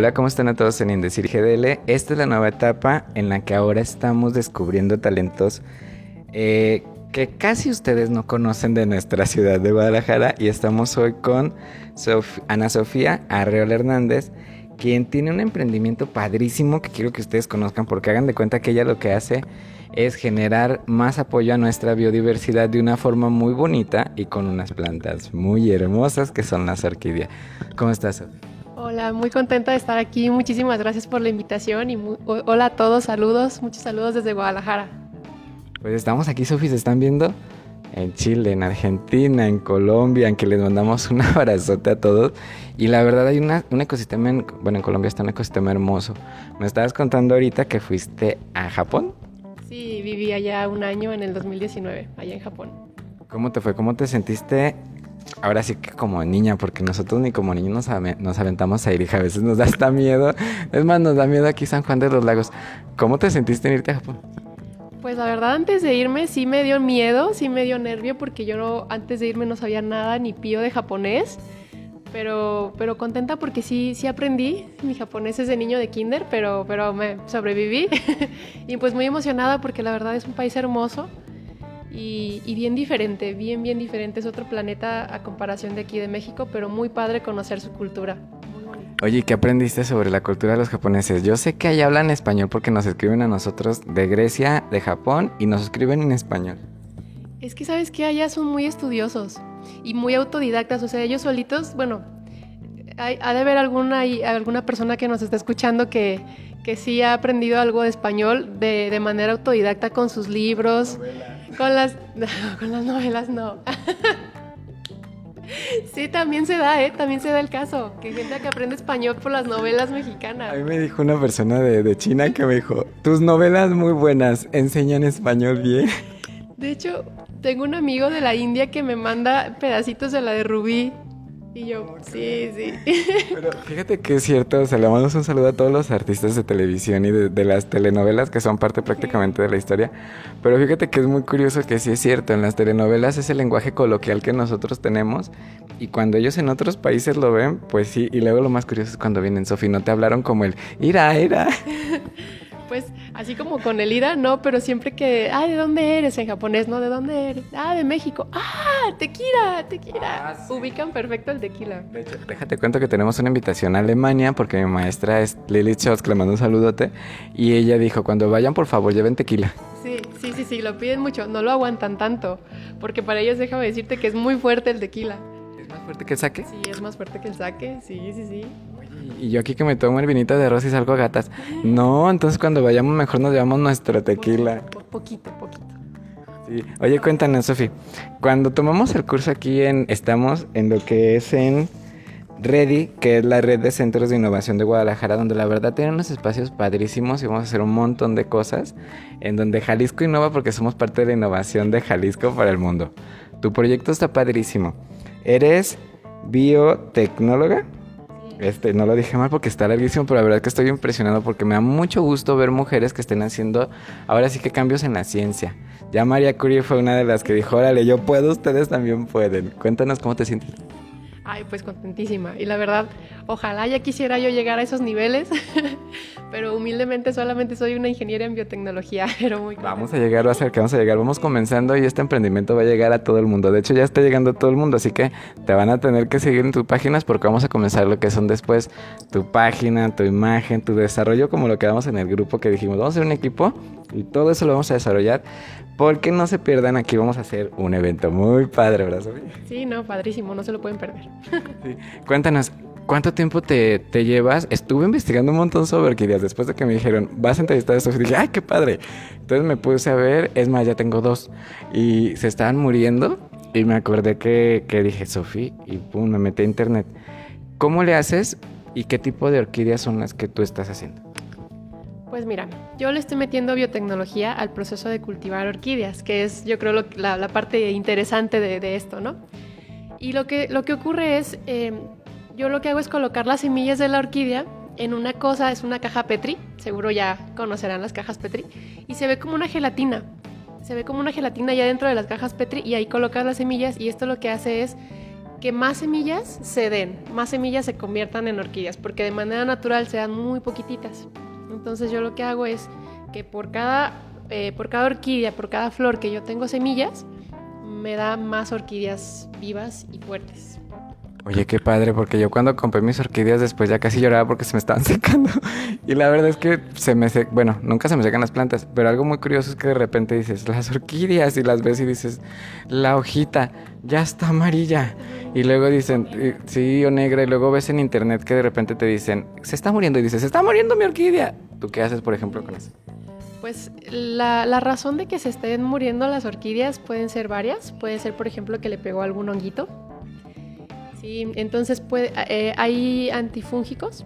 Hola, ¿cómo están a todos en Indecir GDL? Esta es la nueva etapa en la que ahora estamos descubriendo talentos eh, que casi ustedes no conocen de nuestra ciudad de Guadalajara y estamos hoy con Ana Sofía Arreola Hernández, quien tiene un emprendimiento padrísimo que quiero que ustedes conozcan porque hagan de cuenta que ella lo que hace es generar más apoyo a nuestra biodiversidad de una forma muy bonita y con unas plantas muy hermosas que son las orquídeas. ¿Cómo estás, Sofía? Hola, muy contenta de estar aquí. Muchísimas gracias por la invitación y hola a todos, saludos, muchos saludos desde Guadalajara. Pues estamos aquí, Sofía, se están viendo en Chile, en Argentina, en Colombia, en que les mandamos un abrazote a todos. Y la verdad hay una, un ecosistema, bueno, en Colombia está un ecosistema hermoso. Me estabas contando ahorita que fuiste a Japón. Sí, viví allá un año en el 2019, allá en Japón. ¿Cómo te fue? ¿Cómo te sentiste ahora sí que como niña, porque nosotros ni como niños nos, aventamos a ir y a veces nos da hasta miedo. Es más, nos da miedo aquí San Juan de los Lagos. ¿Cómo te sentiste en irte a Japón? Pues la verdad antes de irme sí me dio miedo, sí me dio nervio porque yo no, antes de irme no sabía nada ni pío de japonés. Pero, pero contenta porque sí, sí aprendí. Mi japonés es de niño de kinder, pero, pero me sobreviví. y pues muy emocionada porque la verdad es un país hermoso y, bien diferente, bien, bien diferente. Es otro planeta a comparación de aquí de México, pero muy padre conocer su cultura. Oye, ¿qué aprendiste sobre la cultura de los japoneses? Yo sé que allá hablan español porque nos escriben a nosotros de Grecia, de Japón y nos escriben en español. Es que sabes que allá son muy estudiosos y muy autodidactas, o sea, ellos solitos, bueno, hay, ha de haber alguna, alguna persona que nos está escuchando que, que sí ha aprendido algo de español de, de manera autodidacta con sus libros. Con las, con las novelas no. Sí, también se da, ¿eh? También se da el caso. Que gente que aprende español por las novelas mexicanas. A mí me dijo una persona de, de China que me dijo, tus novelas muy buenas, enseñan español bien. De hecho, tengo un amigo de la India que me manda pedacitos de la de Rubí y yo, sí, sí. Pero fíjate que es cierto, o sea, le mandamos un saludo a todos los artistas de televisión y de, las telenovelas que son parte prácticamente de la historia. Pero fíjate que es muy curioso que sí es cierto, en las telenovelas es el lenguaje coloquial que nosotros tenemos y cuando ellos en otros países lo ven, pues sí. Y luego lo más curioso es cuando vienen, Sofi, no te hablaron como el ira, ira. pues así como con el ida, no, pero siempre que, ah, ¿de dónde eres? En japonés, ¿no? ¿De dónde eres? Ah, de México. Ah, tequila, tequila. Ah, Ubican perfecto el tequila. De hecho, déjate cuento que tenemos una invitación a Alemania porque mi maestra es Lili Scholz, que le mando un saludote, y ella dijo, cuando vayan, por favor, lleven tequila. Sí, sí, sí, sí, lo piden mucho, no lo aguantan tanto, porque para ellos déjame decirte que es muy fuerte el tequila. ¿Es más fuerte que el saque? Sí, es más fuerte que el saque, sí, sí, sí y yo aquí que me tomo el vinito de arroz y salgo a gatas. No, entonces cuando vayamos mejor nos llevamos nuestra tequila. Poquito, poquito. Sí. Oye, cuéntanos, Sofi. Cuando tomamos el curso aquí en, estamos en lo que es en Ready, que es la red de centros de innovación de Guadalajara, donde la verdad tiene unos espacios padrísimos y vamos a hacer un montón de cosas, en donde Jalisco innova porque somos parte de la innovación de Jalisco para el mundo. Tu proyecto está padrísimo. Eres biotecnóloga. Este, no lo dije mal porque está larguísimo, pero la verdad que estoy impresionado porque me da mucho gusto ver mujeres que estén haciendo ahora sí que cambios en la ciencia. Ya María Curie fue una de las que dijo, órale, yo puedo, ustedes también pueden. Cuéntanos cómo te sientes. Ay, pues contentísima. Y la verdad, ojalá ya quisiera yo llegar a esos niveles, pero humildemente solamente soy una ingeniera en biotecnología, pero muy Vamos a llegar, va a ser que vamos a llegar, vamos comenzando y este emprendimiento va a llegar a todo el mundo. De hecho, ya está llegando a todo el mundo, así que te van a tener que seguir en tus páginas porque vamos a comenzar lo que son después tu página, tu imagen, tu desarrollo, como lo que damos en el grupo que dijimos, vamos a ser un equipo y todo eso lo vamos a desarrollar porque no se pierdan, aquí vamos a hacer un evento muy padre, ¿verdad, Sofía? Sí, no, padrísimo, no se lo pueden perder. Cuéntanos, ¿cuánto tiempo te, llevas? Estuve investigando un montón sobre orquídeas después de que me dijeron, vas a entrevistar a Sofía. Dije, ¡ay, qué padre! Entonces me puse a ver, es más, ya tengo dos. Y se estaban muriendo. Y me acordé que, que dije, Sofía, y pum, me metí a internet. ¿Cómo le haces y qué tipo de orquídeas son las que tú estás haciendo? Pues mira, yo le estoy metiendo biotecnología al proceso de cultivar orquídeas, que es yo creo la, parte interesante de, esto, ¿no? Y lo que, lo que ocurre es, em, yo lo que hago es colocar las semillas de la orquídea en una cosa, es una caja Petri, seguro ya conocerán las cajas Petri, y se ve como una gelatina, se ve como una gelatina ya dentro de las cajas Petri y ahí colocas las semillas y esto lo que hace es que más semillas se den, más semillas se conviertan en orquídeas, porque de manera natural se dan muy poquititas. Entonces yo lo que hago es que por cada, eh, por cada orquídea, por cada flor que yo tengo semillas, me da más orquídeas vivas y fuertes. Oye, qué padre, porque yo cuando compré mis orquídeas después ya casi lloraba porque se me estaban secando. Y la verdad es que se me secan, bueno, nunca se me secan las plantas, pero algo muy curioso es que de repente dices, las orquídeas y las ves y dices, la hojita ya está amarilla. Y luego dicen, sí, o negra, y luego ves en internet que de repente te dicen, se está muriendo y dices, se está muriendo mi orquídea. ¿Tú qué haces, por ejemplo, con eso? Pues la, la, razón de que se estén muriendo las orquídeas pueden ser varias. Puede ser, por ejemplo, que le pegó algún honguito Sí, entonces puede, eh, hay antifúngicos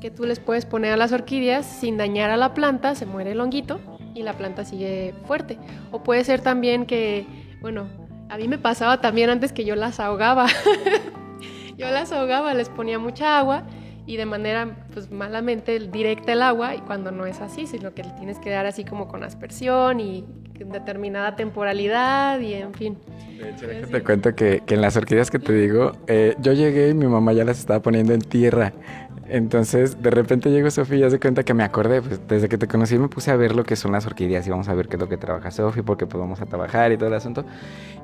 que tú les puedes poner a las orquídeas sin dañar a la planta, se muere el honguito y la planta sigue fuerte. O puede ser también que, bueno, a mí me pasaba también antes que yo las ahogaba. yo las ahogaba, les ponía mucha agua y de manera pues malamente directa el agua y cuando no es así, sino que le tienes que dar así como con aspersión y determinada temporalidad y en fin. De hecho, te cuento que, que, en las orquídeas que te digo, eh, yo llegué y mi mamá ya las estaba poniendo en tierra. Entonces, de repente llegó Sofía y ya se cuenta que me acordé, pues desde que te conocí me puse a ver lo que son las orquídeas y vamos a ver qué es lo que trabaja Sofía, porque pues vamos a trabajar y todo el asunto.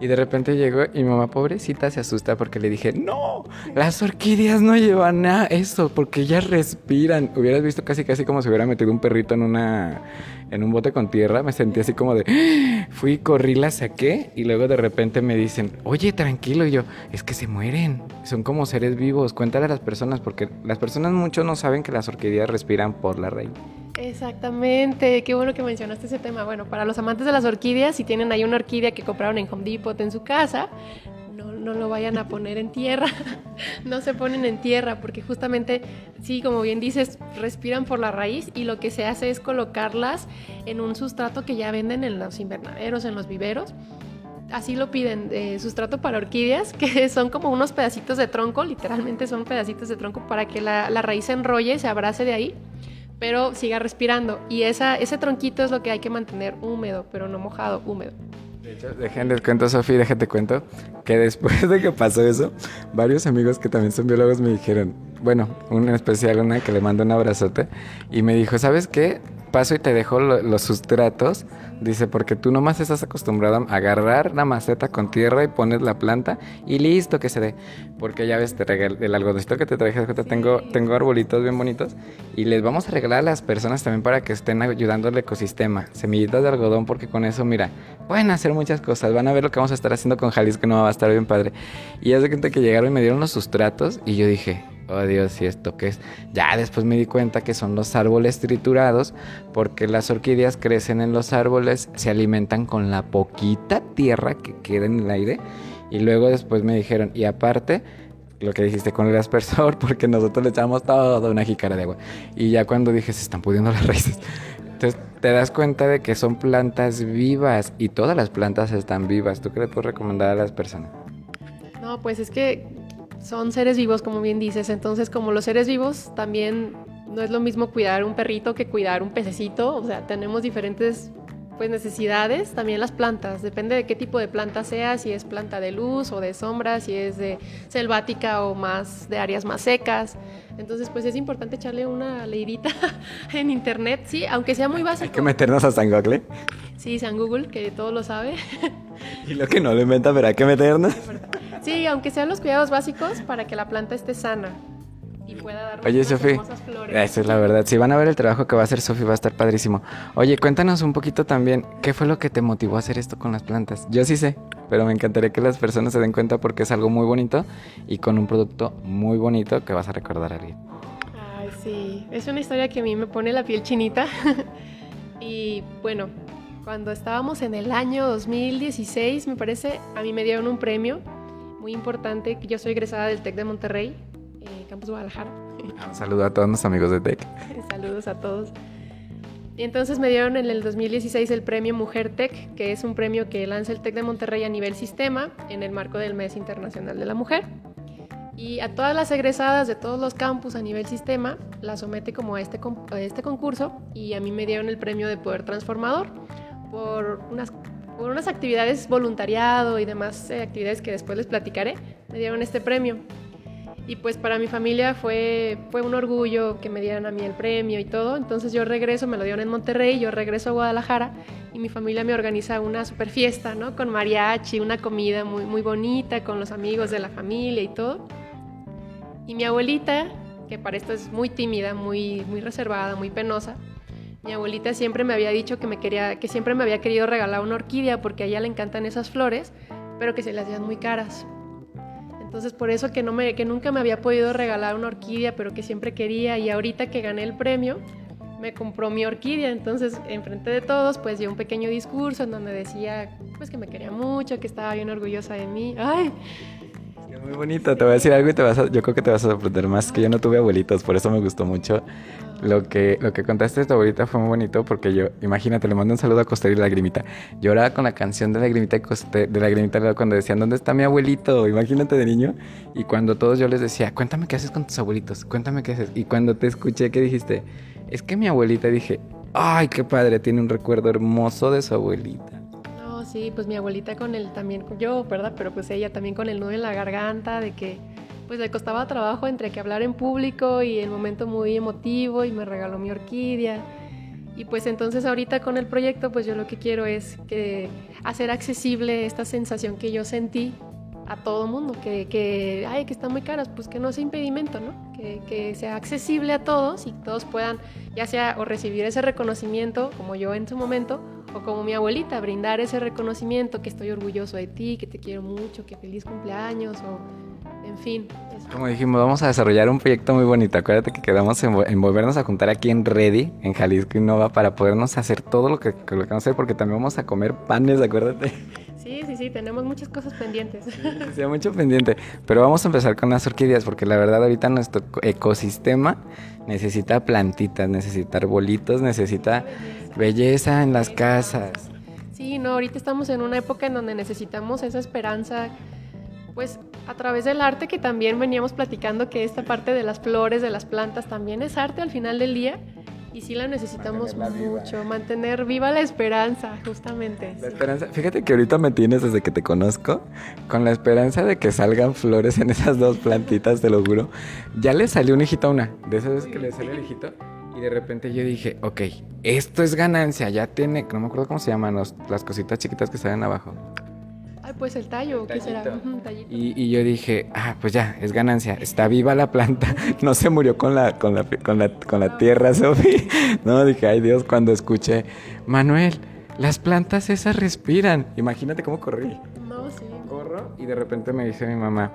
Y de repente llegó y mi mamá, pobrecita, se asusta porque le dije, no, las orquídeas no llevan nada eso, porque ellas respiran. Hubieras visto casi casi como si hubiera metido un perrito en una en un bote con tierra, me sentí así como de, ¡Ah! fui, corrí, la saqué y luego de repente me dicen, oye, tranquilo, y yo, es que se mueren, son como seres vivos, cuéntale a las personas, porque las personas mucho no saben que las orquídeas respiran por la raíz. Exactamente, qué bueno que mencionaste ese tema. Bueno, para los amantes de las orquídeas, si tienen ahí una orquídea que compraron en Home Depot en su casa, no, lo vayan a poner en tierra, no se ponen en tierra, porque justamente, sí, como bien dices, respiran por la raíz y lo que se hace es colocarlas en un sustrato que ya venden en los invernaderos, en los viveros. Así lo piden, eh, sustrato para orquídeas, que son como unos pedacitos de tronco, literalmente son pedacitos de tronco para que la, raíz se enrolle, se abrace de ahí pero siga respirando. Y ese tronquito es lo que hay que mantener húmedo, pero no mojado, húmedo. De hecho, déjenles cuento, Sofía, déjate cuento, que después de que pasó eso, varios amigos que también son biólogos me dijeron, bueno, un especial, una que le mando un abrazote, y me dijo, ¿sabes qué? Paso y te dejo los sustratos. Dice, porque tú nomás estás acostumbrado a agarrar la maceta con tierra y pones la planta y listo que se dé. Porque ya ves, te el algodoncito que te traje, tengo, tengo arbolitos bien bonitos y les vamos a regalar a las personas también para que estén ayudando al ecosistema. Semillitas de algodón, porque con eso, mira, pueden hacer muchas cosas. Van a ver lo que vamos a estar haciendo con Jalisco, no va a estar bien padre. Y ya de cuenta que llegaron y me dieron los sustratos y yo dije, oh Dios, ¿y esto qué es? Ya después me di cuenta que son los árboles triturados, porque las orquídeas crecen en los árboles, se alimentan con la poquita tierra que queda en el aire, y luego después me dijeron, y aparte, lo que dijiste con el aspersor, porque nosotros le echamos toda una jícara de agua. Y ya cuando dije, se están pudiendo las raíces. Entonces te das cuenta de que son plantas vivas y todas las plantas están vivas. ¿Tú qué le puedes recomendar a las personas? No, pues es que son seres vivos, como bien dices. Entonces, como los seres vivos, también no es lo mismo cuidar un perrito que cuidar un pececito. O sea, tenemos diferentes pues, necesidades. También las plantas, depende de qué tipo de planta sea, si es planta de luz o de sombra, si es de selvática o más de áreas más secas. Entonces, pues es importante echarle una leidita en internet, sí, aunque sea muy básico. Hay que meternos a San Google. Sí, San Google, que todo lo sabe. Y lo que no lo inventa, pero hay que meternos. Sí, aunque sean los cuidados básicos para que la planta esté sana y pueda dar Oye, Sofi, eso es la verdad. Si van a ver el trabajo que va a hacer Sofi, va a estar padrísimo. Oye, cuéntanos un poquito también, ¿qué fue lo que te motivó a hacer esto con las plantas? Yo sí sé, pero me encantaría que las personas se den cuenta porque es algo muy bonito y con un producto muy bonito que vas a recordar a alguien. Ay, sí, es una historia que a mí me pone la piel chinita. y bueno, cuando estábamos en el año 2016, me parece, a mí me dieron un premio muy importante. Yo soy egresada del TEC de Monterrey, eh, Campus Guadalajara. Un saludo a todos los amigos de TEC. Saludos a todos. Y entonces me dieron en el 2016 el premio Mujer Tech, que es un premio que lanza el TEC de Monterrey a nivel sistema en el marco del Mes Internacional de la Mujer. Y a todas las egresadas de todos los campus a nivel sistema las somete como a este, a este concurso y a mí me dieron el premio de Poder Transformador por unas por unas actividades voluntariado y demás eh, actividades que después les platicaré, me dieron este premio. Y pues para mi familia fue, fue un orgullo que me dieran a mí el premio y todo. Entonces yo regreso, me lo dieron en Monterrey, yo regreso a Guadalajara y mi familia me organiza una super fiesta, ¿no? Con mariachi, una comida muy, muy bonita, con los amigos de la familia y todo. Y mi abuelita, que para esto es muy tímida, muy, muy reservada, muy penosa, mi abuelita siempre me había dicho que, me quería, que siempre me había querido regalar una orquídea porque a ella le encantan esas flores, pero que se le hacían muy caras. Entonces por eso que, no me, que nunca me había podido regalar una orquídea, pero que siempre quería y ahorita que gané el premio, me compró mi orquídea. Entonces enfrente de todos pues dio un pequeño discurso en donde decía pues que me quería mucho, que estaba bien orgullosa de mí. ¡Ay! muy bonito, te voy a decir algo y te vas yo creo que te vas a sorprender más que yo no tuve abuelitos, por eso me gustó mucho lo que, lo que contaste tu abuelita fue muy bonito porque yo, imagínate, le mando un saludo a Coster y Lagrimita. Lloraba con la canción de Lagrimita y Coster, de Lagrimita cuando decían, ¿dónde está mi abuelito? Imagínate de niño. Y cuando todos yo les decía, cuéntame qué haces con tus abuelitos, cuéntame qué haces. Y cuando te escuché que dijiste, es que mi abuelita, dije, ay, qué padre, tiene un recuerdo hermoso de su abuelita. No, sí, pues mi abuelita con él también, yo, ¿verdad? Pero pues ella también con el nudo en la garganta, de que pues le costaba trabajo entre que hablar en público y el momento muy emotivo y me regaló mi orquídea. Y pues entonces ahorita con el proyecto pues yo lo que quiero es que hacer accesible esta sensación que yo sentí a todo mundo, que, que, ay, que están muy caras, pues que no sea impedimento, ¿no? Que, que, sea accesible a todos y todos puedan, ya sea o recibir ese reconocimiento, como yo en su momento, o como mi abuelita, brindar ese reconocimiento, que estoy orgulloso de ti, que te quiero mucho, que feliz cumpleaños, o en fin. Como dijimos, vamos a desarrollar un proyecto muy bonito. Acuérdate que quedamos en, volvernos a juntar aquí en Ready, en Jalisco Innova, para podernos hacer todo lo que, lo que hacer, porque también vamos a comer panes, acuérdate. Sí, sí, sí, tenemos muchas cosas pendientes. Sí, mucho pendiente. Pero vamos a empezar con las orquídeas, porque la verdad ahorita nuestro ecosistema necesita plantitas, necesita arbolitos, necesita belleza en las casas. Sí, no, ahorita estamos en una época en donde necesitamos esa esperanza pues a través del arte que también veníamos platicando que esta parte de las flores, de las plantas también es arte al final del día y sí la necesitamos mucho, mantener viva la esperanza, justamente. La esperanza, fíjate que ahorita me tienes desde que te conozco con la esperanza de que salgan flores en esas dos plantitas, te lo juro. Ya le salió un hijito a una, de esas veces que le sale el hijito. Y de repente yo dije, ok, esto es ganancia, ya tiene, no me acuerdo cómo se llaman las cositas chiquitas que salen abajo pues el tallo, ¿qué será? y, yo dije, ah, pues ya, es ganancia. Está viva la planta. No se murió con la, con la, con la, con la tierra, Sofi. No, dije, ay Dios, cuando escuché, Manuel, las plantas esas respiran. Imagínate cómo corrí. No, sí. Corro y de repente me dice mi mamá,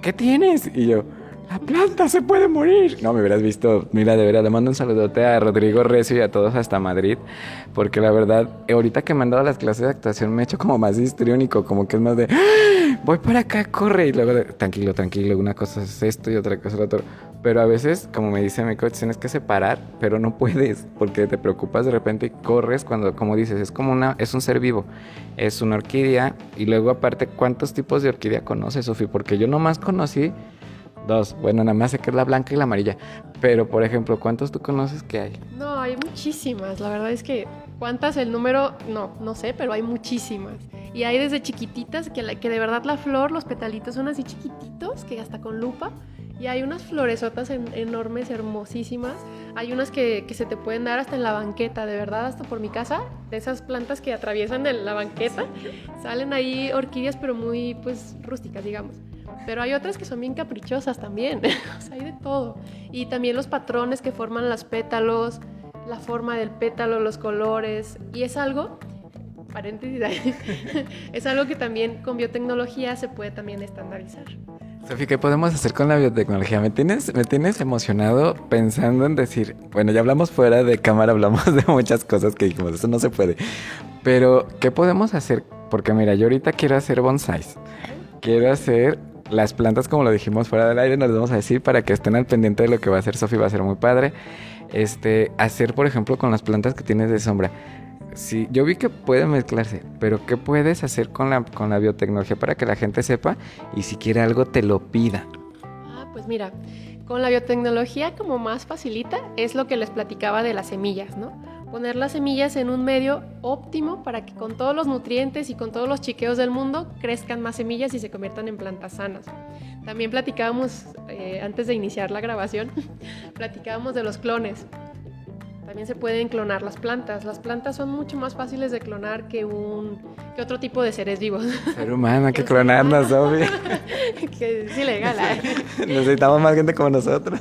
¿qué tienes? Y yo, la planta se puede morir. No, me hubieras visto, mira, de verdad, le mando un saludote a Rodrigo Recio y a todos hasta Madrid, porque la verdad, ahorita que me han dado las clases de actuación me he hecho como más histriónico, como que es más de, ¡Ah! voy para acá, corre, y luego, de, tranquilo, tranquilo, una cosa es esto y otra cosa es lo otro. Pero a veces, como me dice mi coach, tienes que separar, pero no puedes, porque te preocupas de repente y corres cuando, como dices, es como una, es un ser vivo, es una orquídea, y luego aparte, ¿cuántos tipos de orquídea conoces, Sofi? Porque yo nomás conocí Dos. Bueno, nada más sé que es la blanca y la amarilla. Pero, por ejemplo, ¿cuántos tú conoces que hay? No, hay muchísimas. La verdad es que, ¿cuántas? El número, no, no sé, pero hay muchísimas. Y hay desde chiquititas, que, que de verdad la flor, los petalitos son así chiquititos, que hasta con lupa. Y hay unas floresotas enormes, hermosísimas. Hay unas que, que, se te pueden dar hasta en la banqueta, de verdad, hasta por mi casa. De esas plantas que atraviesan la banqueta. Salen ahí orquídeas, pero muy, pues, rústicas, digamos. Pero hay otras que son bien caprichosas también. o sea, hay de todo. Y también los patrones que forman los pétalos, la forma del pétalo, los colores. Y es algo, paréntesis, es algo que también con biotecnología se puede también estandarizar. Sofía, ¿qué podemos hacer con la biotecnología? Me tienes, me tienes emocionado pensando en decir, bueno, ya hablamos fuera de cámara, hablamos de muchas cosas que dijimos, eso no se puede. Pero, ¿qué podemos hacer? Porque mira, yo ahorita quiero hacer bonsais. Quiero hacer las plantas, como lo dijimos fuera del aire, nos vamos a decir para que estén al pendiente de lo que va a hacer Sofi, va a ser muy padre. Este, hacer, por ejemplo, con las plantas que tienes de sombra. Sí, yo vi que puede mezclarse, pero ¿qué puedes hacer con la, con la biotecnología para que la gente sepa y si quiere algo te lo pida? Ah, pues mira, Con la biotecnología como más facilita es lo que les platicaba de las semillas, ¿no? Poner las semillas en un medio óptimo para que con todos los nutrientes y con todos los chiqueos del mundo crezcan más semillas y se conviertan en plantas sanas. También platicábamos, eh, antes de iniciar la grabación, platicábamos de los clones. También se pueden clonar las plantas. Las plantas son mucho más fáciles de clonar que, un, que otro tipo de seres vivos. Ser humano, hay que clonarnos, obvio. que es ilegal. ¿eh? Necesitamos más gente como nosotros.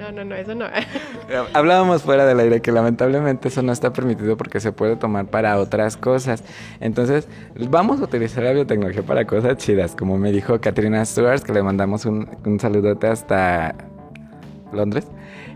No, no, no, eso no. Hablábamos fuera del aire que lamentablemente eso no está permitido porque se puede tomar para otras cosas. Entonces, vamos a utilizar la biotecnología para cosas chidas, como me dijo Katrina Stewart, que le mandamos un, un saludote hasta Londres.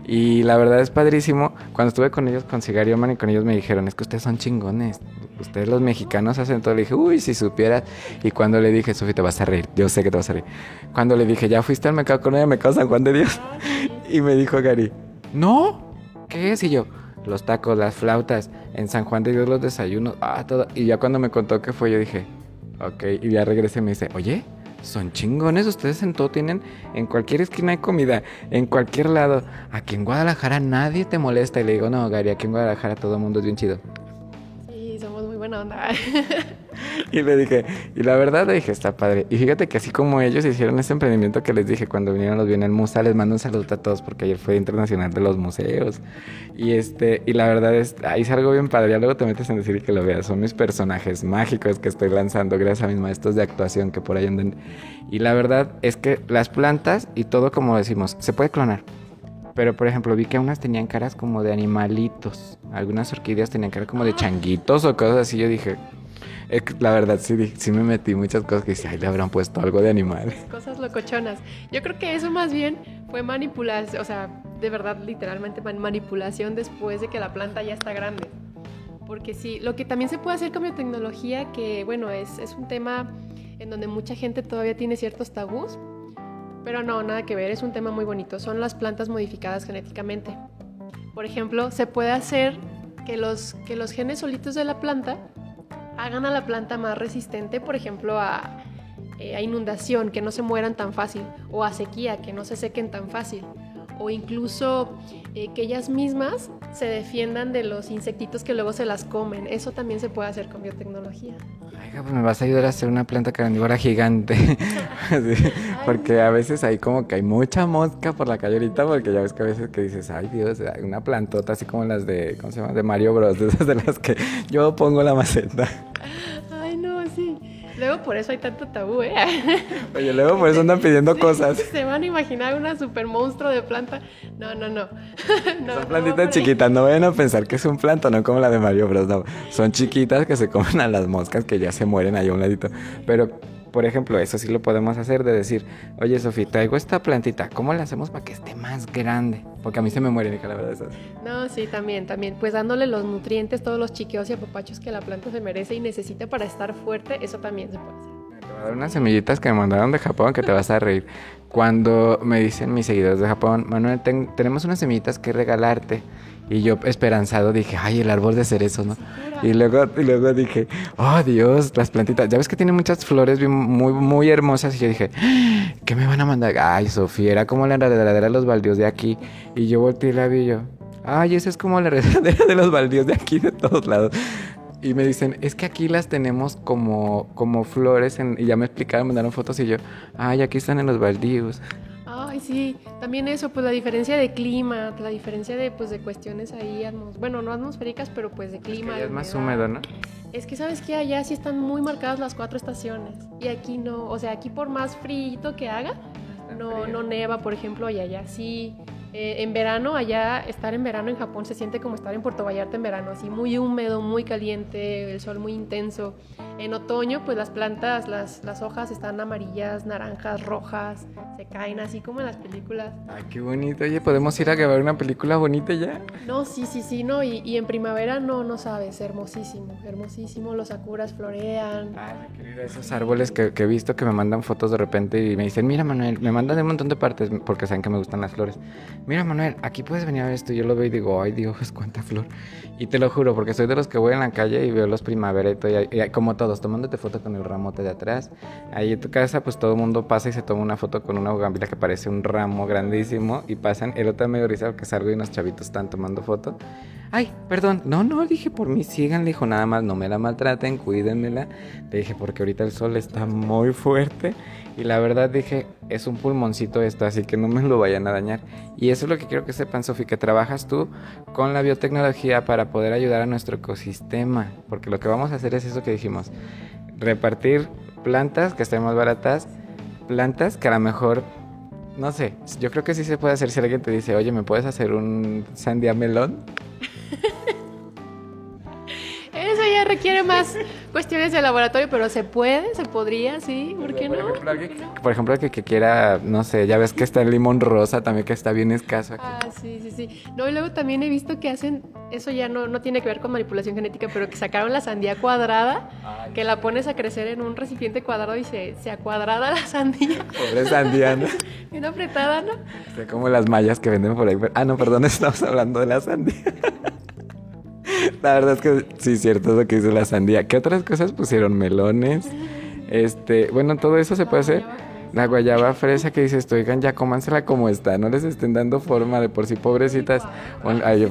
Y la verdad es padrísimo. Cuando estuve con ellos, con Cigario Man y con ellos me dijeron, es que ustedes son chingones. Ustedes los mexicanos hacen todo. Le dije, uy, si supieras. Y cuando le dije, Sofía, te vas a reír. Yo sé que te vas a reír. Cuando le dije, ya fuiste al mercado con ella, me San Juan de Dios. y me dijo Gary, no, ¿qué es? Y yo, los tacos, las flautas, en San Juan de Dios los desayunos, ah, todo. Y ya cuando me contó que fue, yo dije, ok. Y ya regresé y me dice, oye, son chingones, ustedes en todo tienen, en cualquier esquina hay comida, en cualquier lado. Aquí en Guadalajara nadie te molesta. Y le digo, no, Gary, aquí en Guadalajara todo el mundo es bien chido. Y le dije, y la verdad le dije, está padre. Y fíjate que así como ellos hicieron ese emprendimiento que les dije cuando vinieron los bienes Musa, les mando un saludo a todos porque ayer fue Internacional de los Museos. Y este, y la verdad es, ahí es algo bien padre. Ya luego te metes en decir que lo veas. Son mis personajes mágicos que estoy lanzando gracias a mis maestros de actuación que por ahí andan. Y la verdad es que las plantas y todo como decimos, se puede clonar. Pero, por ejemplo, vi que unas tenían caras como de animalitos. Algunas orquídeas tenían cara como de changuitos o cosas así. Yo dije, la verdad, sí, sí me metí muchas cosas que dice, ay, le habrán puesto algo de animal. Cosas locochonas. Yo creo que eso más bien fue manipulación, o sea, de verdad, literalmente manipulación después de que la planta ya está grande. Porque sí, lo que también se puede hacer con biotecnología, que bueno, es, es un tema en donde mucha gente todavía tiene ciertos tabús, pero no, nada que ver, es un tema muy bonito. Son las plantas modificadas genéticamente. Por ejemplo, se puede hacer que los, que los genes solitos de la planta hagan a la planta más resistente, por ejemplo, eh, a, inundación, que no se mueran tan fácil, o a sequía, que no se sequen tan fácil, o incluso eh, que ellas mismas se defiendan de los insectitos que luego se las comen. Eso también se puede hacer con biotecnología. Ay, pues me vas a ayudar a hacer una planta carnívora gigante. porque a veces hay como que hay mucha mosca por la calle ahorita, porque ya ves que a veces que dices, ay Dios, hay una plantota así como las de, ¿cómo se llama? De Mario Bros, de esas de las que yo pongo la maceta. Ay, no, sí. Luego por eso hay tanto tabú, ¿eh? Oye, luego por eso andan pidiendo cosas. Se van a imaginar una super monstruo de planta. No, no, no. no Son plantitas chiquitas, no vayan a pensar que es un planta, no como la de Mario Bros. No. Son chiquitas que se comen a las moscas que ya se mueren ahí a un ladito. Pero por ejemplo, eso sí lo podemos hacer de decir, oye Sofía, traigo esta plantita, ¿cómo la hacemos para que esté más grande? Porque a mí se me muere, hija, la verdad. Eso. No, sí, también, también. Pues dándole los nutrientes, todos los chiqueos y apapachos que la planta se merece y necesita para estar fuerte, eso también se puede hacer. Te voy a dar unas semillitas que me mandaron de Japón que te vas a reír. Cuando me dicen mis seguidores de Japón, Manuel, tenemos unas semillitas que regalarte. Y yo esperanzado dije, ay, el árbol de cerezos, ¿no? Y luego, y luego dije, oh Dios, las plantitas. Ya ves que tiene muchas flores muy, muy hermosas. Y yo dije, ¿qué me van a mandar? Ay, Sofía, era como la enredadera de los baldíos de aquí. Y yo volteé la vi yo, ay, esa es como la enredadera de los baldíos de aquí, de todos lados. Y me dicen, es que aquí las tenemos como, como flores. y ya me explicaron, me mandaron fotos y yo, ay, aquí están en los baldíos. Ay, sí, también eso, pues la diferencia de clima, la diferencia de, pues, de cuestiones ahí, bueno, no atmosféricas, pero pues de clima. Es, es más húmedo, ¿no? Es que sabes que allá sí están muy marcadas las cuatro estaciones y aquí no, o sea, aquí por más frío que haga, no, no neva, por ejemplo, y allá sí. Eh, en verano, allá, estar en verano en Japón se siente como estar en Puerto Vallarta en verano, así muy húmedo, muy caliente, el sol muy intenso. En otoño, pues las plantas, las, las hojas están amarillas, naranjas, rojas, se caen así como en las películas. Ay, qué bonito. Oye, ¿podemos ir a grabar una película bonita ya? No, sí, sí, sí, no. Y, y en primavera no, no sabes, hermosísimo, hermosísimo. Los sakuras florean. Ay, querida, esos árboles que, que, he visto que me mandan fotos de repente y me dicen, mira Manuel, me mandan de un montón de partes porque saben que me gustan las flores mira Manuel, aquí puedes venir a ver esto. Yo lo veo y digo, ay Dios, cuánta flor. Y te lo juro, porque soy de los que voy en la calle y veo los primavera y, y como todos tomándote foto con el ramote de atrás. Ahí en tu casa, pues todo el mundo pasa y se toma una foto con una bugambila que parece un ramo grandísimo y pasan. El otro medio risa que salgo y unos chavitos están tomando foto. Ay, perdón, no, no, dije por mí, sigan, le dijo nada más, no me la maltraten, cuídenmela. Le dije porque ahorita el sol está muy fuerte y la verdad dije, es un pulmoncito esto, así que no me lo vayan a dañar. Y eso es lo que quiero que sepan, Sofi, que trabajas tú con la biotecnología para poder ayudar a nuestro ecosistema. Porque lo que vamos a hacer es eso que dijimos, repartir plantas que estén más baratas, plantas que a lo mejor, no sé, yo creo que sí se puede hacer si alguien te dice, oye, ¿me puedes hacer un sandía melón? Eso ya requiere más cuestiones de laboratorio, pero se puede, se podría, sí, ¿por qué no? Por ejemplo, el que, quiera, no sé, ya ves que está el limón rosa también que está bien escaso aquí. Ah, sí, sí, sí. No, y luego también he visto que hacen, eso ya no, no tiene que ver con manipulación genética, pero que sacaron la sandía cuadrada, que la pones a crecer en un recipiente cuadrado y se, se acuadrada la sandía. Pobre sandía, ¿no? Bien apretada, ¿no? O como las mallas que venden por ahí. Ah, no, perdón, estamos hablando de la sandía. La verdad es que sí, cierto es que dice la sandía. ¿Qué otras cosas pusieron? Melones. Este, bueno, todo eso se puede hacer. La guayaba fresa que dices, oigan, ya cómansela como está, no les estén dando forma de por sí, pobrecitas.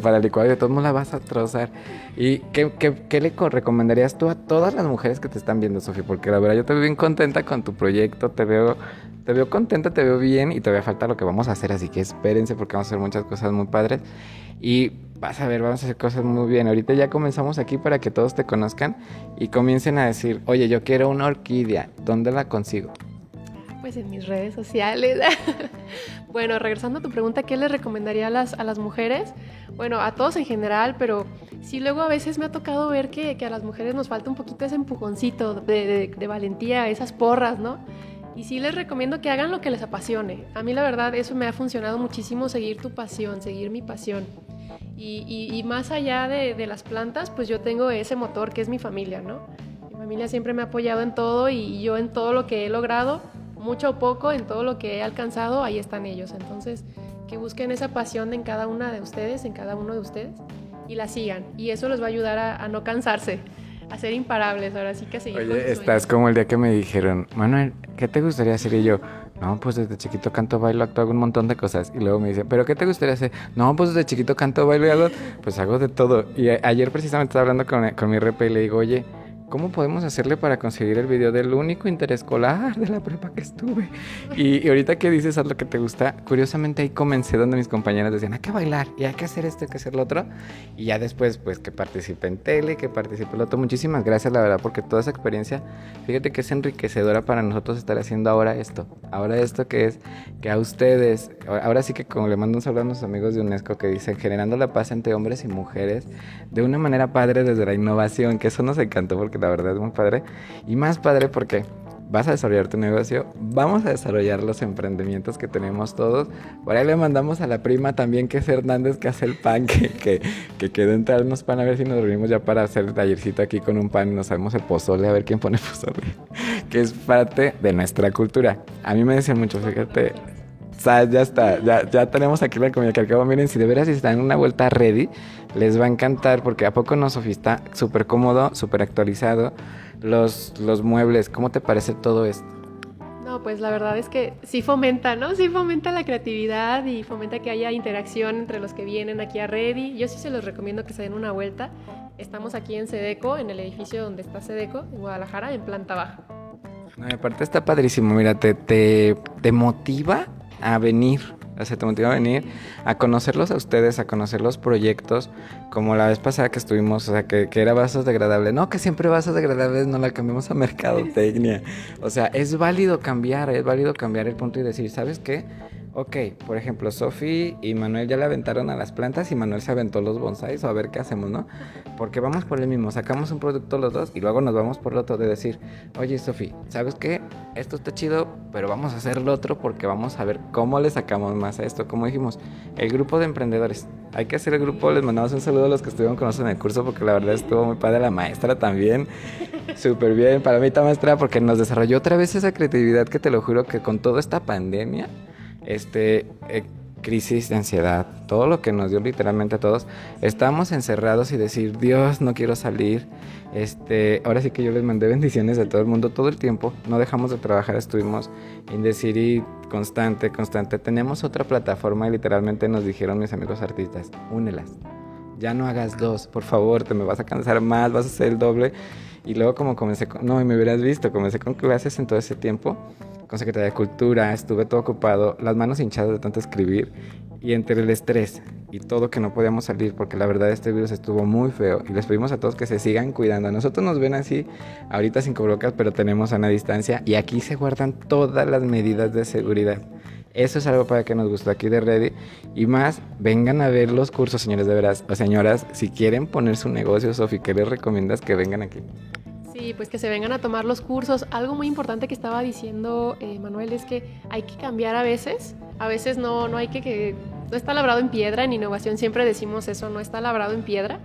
Para licuado de todos modos la vas a trozar. ¿Y qué, qué, le recomendarías tú a todas las mujeres que te están viendo, Sofía? Porque la verdad yo te veo bien contenta con tu proyecto, te veo, te veo contenta, te veo bien y todavía falta lo que vamos a hacer, así que espérense porque vamos a hacer muchas cosas muy padres. Y vas a ver, vamos a hacer cosas muy bien. Ahorita ya comenzamos aquí para que todos te conozcan y comiencen a decir, oye, yo quiero una orquídea, ¿dónde la consigo? Pues en mis redes sociales. bueno, regresando a tu pregunta, ¿qué les recomendaría a las, a las mujeres? Bueno, a todos en general, pero sí luego a veces me ha tocado ver que, a las mujeres nos falta un poquito ese empujoncito de, de valentía, esas porras, ¿no? Y sí les recomiendo que hagan lo que les apasione. A mí la verdad eso me ha funcionado muchísimo, seguir tu pasión, seguir mi pasión. Y, más allá de, las plantas, pues yo tengo ese motor que es mi familia, ¿no? Mi familia siempre me ha apoyado en todo y yo en todo lo que he logrado, mucho o poco, en todo lo que he alcanzado, ahí están ellos. Entonces, que busquen esa pasión en cada una de ustedes, en cada uno de ustedes, y la sigan. Y eso les va a ayudar a, no cansarse, a ser imparables. Ahora sí que seguir. Oye, estás como el día que me dijeron, Manuel, ¿qué te gustaría hacer? Y yo, no, pues desde chiquito canto, bailo, actúo, hago un montón de cosas. Y luego me dice, ¿pero qué te gustaría hacer? No, pues desde chiquito canto, bailo y hago, pues hago de todo. Y ayer precisamente estaba hablando con, con mi RP y le digo, oye, ¿cómo podemos hacerle para conseguir el video del único interescolar de la prepa que estuve? Y, ahorita que dices haz lo que te gusta, curiosamente ahí comencé donde mis compañeras decían, hay que bailar y hay que hacer esto, hay que hacer lo otro. Y ya después, pues que participe en tele, que participe en lo otro. Muchísimas gracias, la verdad, porque toda esa experiencia, fíjate que es enriquecedora para nosotros estar haciendo ahora esto. Ahora esto que es que a ustedes, ahora sí que como le mando un saludo a nuestros amigos de UNESCO que dicen, generando la paz entre hombres y mujeres de una manera padre desde la innovación, que eso nos encantó porque la verdad es muy padre. Y más padre porque vas a desarrollar tu negocio, vamos a desarrollar los emprendimientos que tenemos todos. Por ahí le mandamos a la prima también que es Hernández que hace el pan, que, que, que quedó entrarnos pan, a ver si nos reunimos ya para hacer el tallercito aquí con un pan y nos sabemos el pozole, a ver quién pone pozole, que es parte de nuestra cultura. A mí me decían mucho, fíjate, ya está, ya, ya tenemos aquí la comida que al cabo, miren, si de veras están en una vuelta ready, les va a encantar porque a poco no, Sofía, está súper cómodo, súper actualizado. Los, los muebles, ¿cómo te parece todo esto? No, pues la verdad es que sí fomenta, ¿no? Sí fomenta la creatividad y fomenta que haya interacción entre los que vienen aquí a Ready. Yo sí se los recomiendo que se den una vuelta. Estamos aquí en Sedeco, en el edificio donde está Sedeco, en Guadalajara, en planta baja. No, aparte está padrísimo, mira, te, te, te motiva a venir, o sea, te motiva a venir a conocerlos a ustedes, a conocer los proyectos, como la vez pasada que estuvimos, o sea, que, que era vasos degradables. No, que siempre vasos degradables no la cambiamos a mercadotecnia. O sea, es válido cambiar, es válido cambiar el punto y decir, ¿sabes qué? Ok, por ejemplo, Sofi y Manuel ya le aventaron a las plantas y Manuel se aventó los bonsais o a ver qué hacemos, ¿no? Porque vamos por el mismo, sacamos un producto los dos y luego nos vamos por el otro de decir, oye Sofi, ¿sabes qué? Esto está chido, pero vamos a hacer lo otro porque vamos a ver cómo le sacamos más a esto. Como dijimos, el grupo de emprendedores. Hay que hacer el grupo, les mandamos un saludo a los que estuvieron con nosotros en el curso porque la verdad estuvo muy padre, la maestra también, súper bien, para mí maestra porque nos desarrolló otra vez esa creatividad que te lo juro que con toda esta pandemia este, eh, crisis de ansiedad, todo lo que nos dio literalmente a todos, estábamos encerrados y decir, Dios, no quiero salir. Este, ahora sí que yo les mandé bendiciones a todo el mundo todo el tiempo, no dejamos de trabajar, estuvimos en decir constante, constante. Tenemos otra plataforma y literalmente nos dijeron mis amigos artistas, únelas. Ya no hagas dos, por favor, te me vas a cansar más, vas a hacer el doble. Y luego como comencé con, no, y me hubieras visto, comencé con clases en todo ese tiempo con Secretaría de Cultura, estuve todo ocupado, las manos hinchadas de tanto escribir y entre el estrés y todo que no podíamos salir porque la verdad este virus estuvo muy feo y les pedimos a todos que se sigan cuidando. A nosotros nos ven así ahorita sin cubrebocas, pero tenemos a una distancia y aquí se guardan todas las medidas de seguridad. Eso es algo para que nos gustó aquí de Ready. Y más, vengan a ver los cursos, señores de veras. O señoras, si quieren poner su negocio, Sofi, ¿qué les recomiendas que vengan aquí? Sí, pues que se vengan a tomar los cursos. Algo muy importante que estaba diciendo eh, Manuel es que hay que cambiar a veces. A veces no, no hay que, que... No está labrado en piedra, en innovación siempre decimos eso, no está labrado en piedra.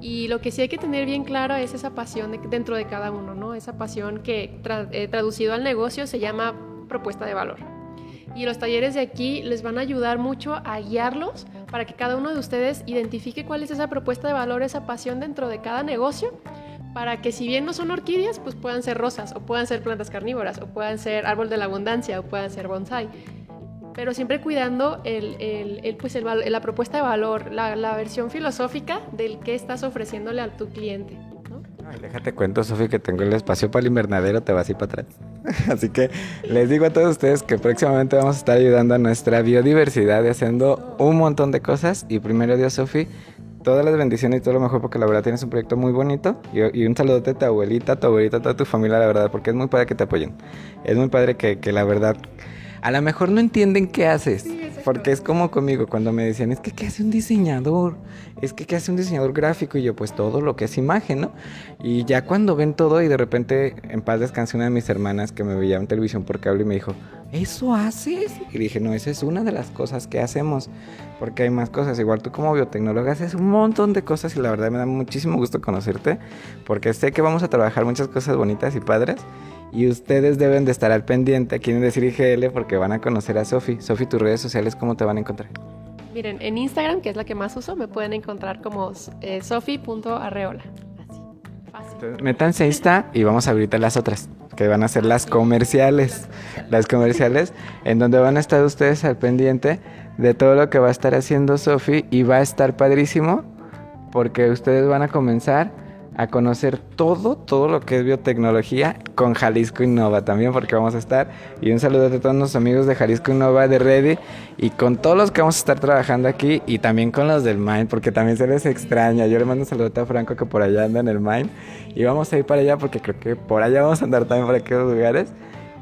Y lo que sí hay que tener bien claro es esa pasión dentro de cada uno, ¿no? Esa pasión que eh, traducido al negocio se llama propuesta de valor. Y los talleres de aquí les van a ayudar mucho a guiarlos para que cada uno de ustedes identifique cuál es esa propuesta de valor, esa pasión dentro de cada negocio para que si bien no son orquídeas, pues puedan ser rosas, o puedan ser plantas carnívoras, o puedan ser árbol de la abundancia, o puedan ser bonsai. Pero siempre cuidando el, el, pues la propuesta de valor, la, la, versión filosófica del que estás ofreciéndole a tu cliente. ¿no? déjate cuento, Sofi, que tengo el espacio para el invernadero, te vas a ir para atrás. Así que les digo a todos ustedes que próximamente vamos a estar ayudando a nuestra biodiversidad y haciendo un montón de cosas. Y primero Dios, Sofi, todas las bendiciones y todo lo mejor porque la verdad tienes un proyecto muy bonito y, un saludote a tu abuelita, a tu abuelita, a toda tu familia, la verdad, porque es muy padre que te apoyen. Es muy padre que, que la verdad, a lo mejor no entienden qué haces. Porque es como conmigo, cuando me decían, es que ¿qué hace un diseñador? Es que ¿qué hace un diseñador gráfico? Y yo, pues todo lo que es imagen, ¿no? Y ya cuando ven todo y de repente, en paz descanse una de mis hermanas que me veía en televisión por cable y me dijo, ¿eso haces? Y dije, no, esa es una de las cosas que hacemos. Porque hay más cosas. Igual tú como biotecnóloga haces un montón de cosas y la verdad me da muchísimo gusto conocerte. Porque sé que vamos a trabajar muchas cosas bonitas y padres. Y ustedes deben de estar al pendiente aquí en Decir IGL porque van a conocer a Sofi. Sofi, tus redes sociales, ¿cómo te van a encontrar? Miren, en Instagram, que es la que más uso, me pueden encontrar como eh, sofi.arreola. Así, fácil. métanse a Insta y vamos a abrirte las otras, que van a ser las comerciales. Las comerciales, en donde van a estar ustedes al pendiente de todo lo que va a estar haciendo Sofi y va a estar padrísimo porque ustedes van a comenzar a conocer todo, todo lo que es biotecnología con Jalisco Innova también, porque vamos a estar. Y un saludo a todos nuestros amigos de Jalisco Innova, de Ready, y con todos los que vamos a estar trabajando aquí, y también con los del Mine, porque también se les extraña. Yo le mando un saludo a Franco que por allá anda en el Mine, y vamos a ir para allá porque creo que por allá vamos a andar también por aquellos lugares.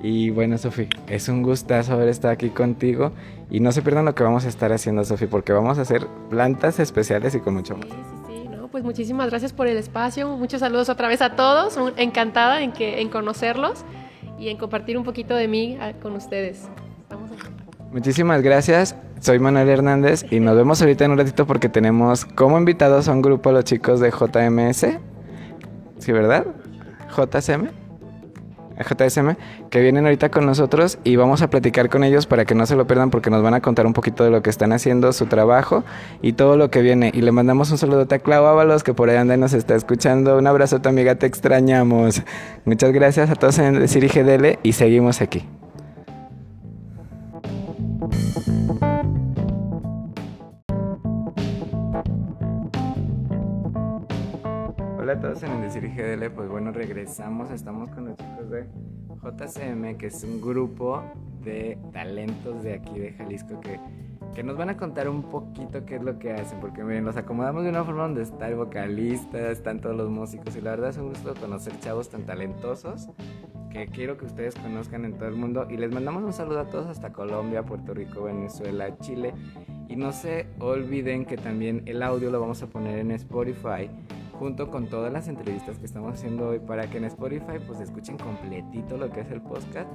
Y bueno, Sofi, es un gustazo haber estado aquí contigo. Y no se pierdan lo que vamos a estar haciendo, Sofi, porque vamos a hacer plantas especiales y con mucho más pues muchísimas gracias por el espacio. Muchos saludos otra vez a todos. Encantada en, que, en conocerlos y en compartir un poquito de mí ah, con ustedes. Muchísimas gracias. Soy Manuel Hernández y nos vemos ahorita en un ratito porque tenemos como invitados a un grupo los chicos de JMS. ¿Sí, verdad? JSM. JSM, que vienen ahorita con nosotros y vamos a platicar con ellos para que no se lo pierdan porque nos van a contar un poquito de lo que están haciendo, su trabajo y todo lo que viene. Y le mandamos un saludo a Clau Ábalos que por ahí anda y nos está escuchando. Un abrazo tu amiga, te extrañamos. Muchas gracias a todos en Decir y seguimos aquí. En el Decir GDL, pues bueno, regresamos, estamos con los chicos de JCM, que es un grupo de talentos de aquí de Jalisco que, que nos van a contar un poquito qué es lo que hacen, porque miren, los acomodamos de una forma donde está el vocalista, están todos los músicos y la verdad es un gusto conocer chavos tan talentosos que quiero que ustedes conozcan en todo el mundo. Y les mandamos un saludo a todos hasta Colombia, Puerto Rico, Venezuela, Chile. Y no se olviden que también el audio lo vamos a poner en Spotify junto con todas las entrevistas que estamos haciendo hoy para que en Spotify pues escuchen completito lo que es el podcast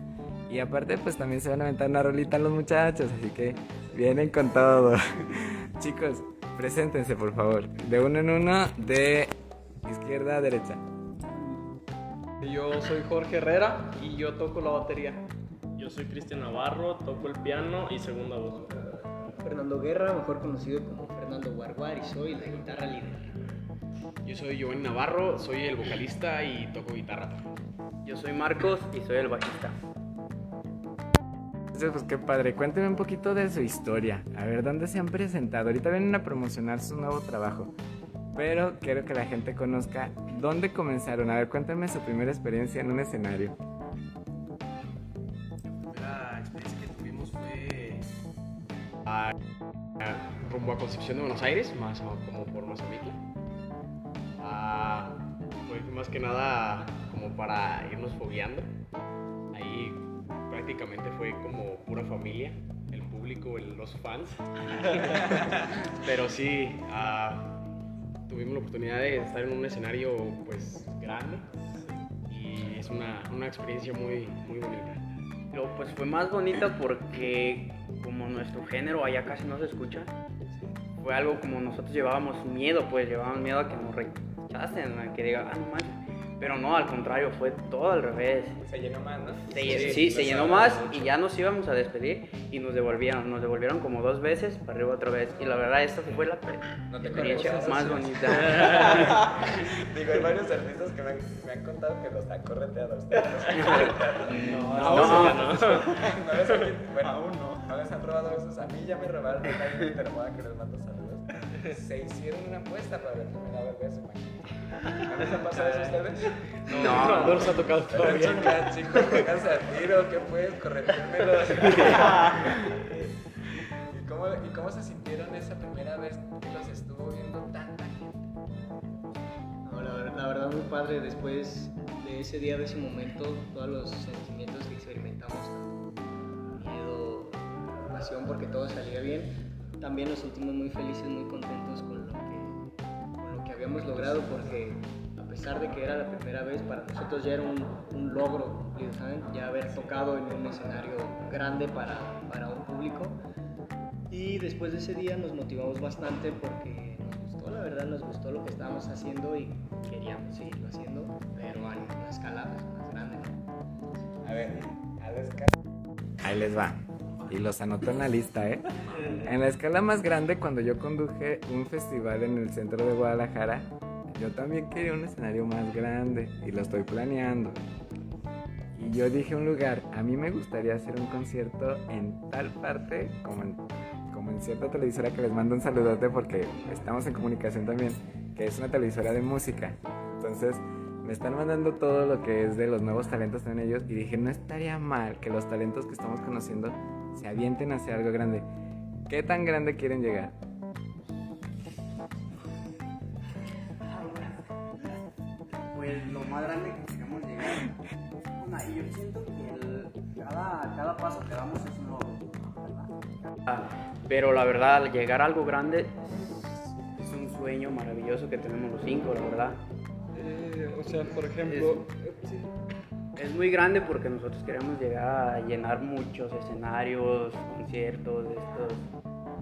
y aparte pues también se van a aventar una rolita los muchachos, así que vienen con todo. Chicos, preséntense por favor, de uno en uno, de izquierda a derecha. Yo soy Jorge Herrera y yo toco la batería. Yo soy Cristian Navarro, toco el piano y segunda voz. Fernando Guerra, mejor conocido como Fernando Guarguar y soy la guitarra líder. Yo soy Giovanni Navarro, soy el vocalista y toco guitarra. Yo soy Marcos y soy el bajista. Entonces, pues qué padre. Cuéntenme un poquito de su historia. A ver, ¿dónde se han presentado? Ahorita vienen a promocionar su nuevo trabajo. Pero quiero que la gente conozca dónde comenzaron. A ver, cuéntenme su primera experiencia en un escenario. La primera experiencia que tuvimos fue a, a- rumbo a Concepción de Buenos Aires, más o- como por Mazamitla. Ah, fue más que nada como para irnos fogueando. Ahí prácticamente fue como pura familia, el público, el- los fans. Pero sí, ah, tuvimos la oportunidad de estar en un escenario pues grande y es una, una experiencia muy, muy bonita. Pero pues fue más bonita porque como nuestro género allá casi no se escucha, fue algo como nosotros llevábamos miedo, pues llevábamos miedo a que nos que digan, ah, no manches. Pero no, al contrario, fue todo al revés. Se llenó más, ¿no? Se llen- sí, se llenó más y ya nos íbamos a despedir y nos devolvieron, nos devolvieron como dos veces, para arriba otra vez. Y la verdad, esta fue la No te experiencia más bonita. Digo, hay varios artistas que me han, me han contado que los han correteado a ustedes. No, no. no. no les han, bueno, aún no. No les han robado besos. A mí ya me robaron que les mando saludos. Se hicieron una apuesta para ver quién me daba el beso, imagínate. ¿No les ha pasado eso a ustedes? No. No nos ha tocado todavía. chicas, chicos, pónganse a tiro, ¿qué pues? Corretérmelos. ¿Y cómo, ¿Y cómo se sintieron esa primera vez que los estuvo viendo tanta gente? No, la, ver- la verdad muy padre después de ese día, de ese momento, todos los sentimientos que experimentamos, miedo, pasión, porque todo salía bien. También nos sentimos muy felices, muy contentos con lo habíamos logrado, porque a pesar de que era la primera vez, para nosotros ya era un, un logro cumplido, ¿saben? Ya haber tocado en un escenario grande para, para un público. Y después de ese día nos motivamos bastante porque nos gustó, la verdad nos gustó lo que estábamos haciendo y queríamos seguirlo haciendo, pero a una escala pues, más grande. ¿no? A ver, a la escala. Ahí les va. Y los anoto en la lista, ¿eh? En la escala más grande, cuando yo conduje un festival en el centro de Guadalajara, yo también quería un escenario más grande y lo estoy planeando. Y yo dije un lugar, a mí me gustaría hacer un concierto en tal parte, como en, como en cierta televisora que les mando un saludote porque estamos en comunicación también, que es una televisora de música. Entonces, me están mandando todo lo que es de los nuevos talentos en ellos y dije, no estaría mal que los talentos que estamos conociendo se avienten hacia algo grande. ¿Qué tan grande quieren llegar? Pues lo más grande que queremos llegar. Una, y yo siento que el- cada, cada paso que damos es un logro. Pero la verdad, llegar a algo grande es un sueño maravilloso que tenemos los cinco, la verdad. Eh, o sea, por ejemplo, Es muy grande porque nosotros queremos llegar a llenar muchos escenarios, conciertos, estos,